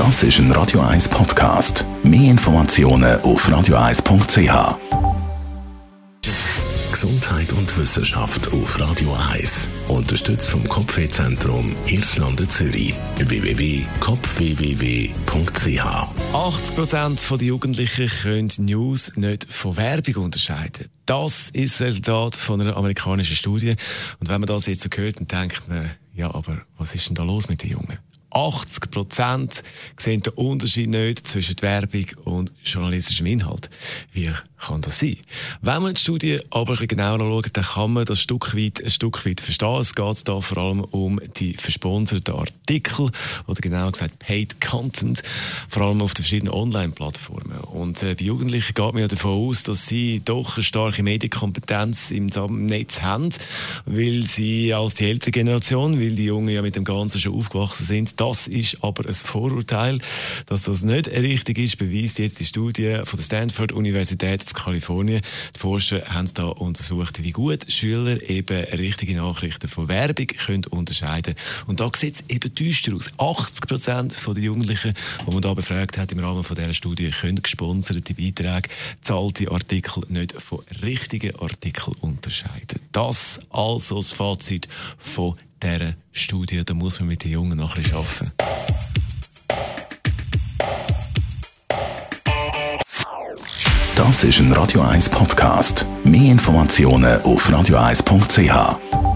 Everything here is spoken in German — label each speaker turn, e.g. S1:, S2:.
S1: Das ist ein Radio 1 Podcast. Mehr Informationen auf radio1.ch. Gesundheit und Wissenschaft auf Radio 1. Unterstützt vom Kopfwehzentrum Irlande Zürich. www.kopfwww.ch
S2: 80% der Jugendlichen können News nicht von Werbung unterscheiden. Das ist das Resultat von einer amerikanischen Studie. Und wenn man das jetzt so hört, dann denkt man, ja, aber was ist denn da los mit den Jungen? 80 Prozent sehen den Unterschied nicht zwischen Werbung und journalistischem Inhalt. Wie kann das sein? Wenn man die Studie aber ein bisschen genauer anschaut, dann kann man das Stück weit, ein Stück weit verstehen. Es geht da vor allem um die versponserten Artikel oder genau gesagt Paid Content, vor allem auf den verschiedenen Online-Plattformen. Und äh, bei Jugendlichen geht man ja davon aus, dass sie doch eine starke Medienkompetenz im Netz haben, weil sie als die ältere Generation, weil die Jungen ja mit dem Ganzen schon aufgewachsen sind. Das ist aber ein Vorurteil, dass das nicht richtig ist, beweist jetzt die Studie von der Stanford Universität Kalifornien. Die Forscher haben da untersucht, wie gut Schüler eben richtige Nachrichten von Werbung können unterscheiden Und da sieht es eben düster aus. 80 Prozent der Jugendlichen, die man da befragt hat im Rahmen dieser Studie, können gesponserte Beiträge, zahlte Artikel nicht von richtigen Artikeln unterscheiden. Das also das Fazit von dieser Studie. Da muss man mit den Jungen noch ein bisschen arbeiten.
S1: Das ist ein Radio 1 Podcast. Mehr Informationen auf radio1.ch.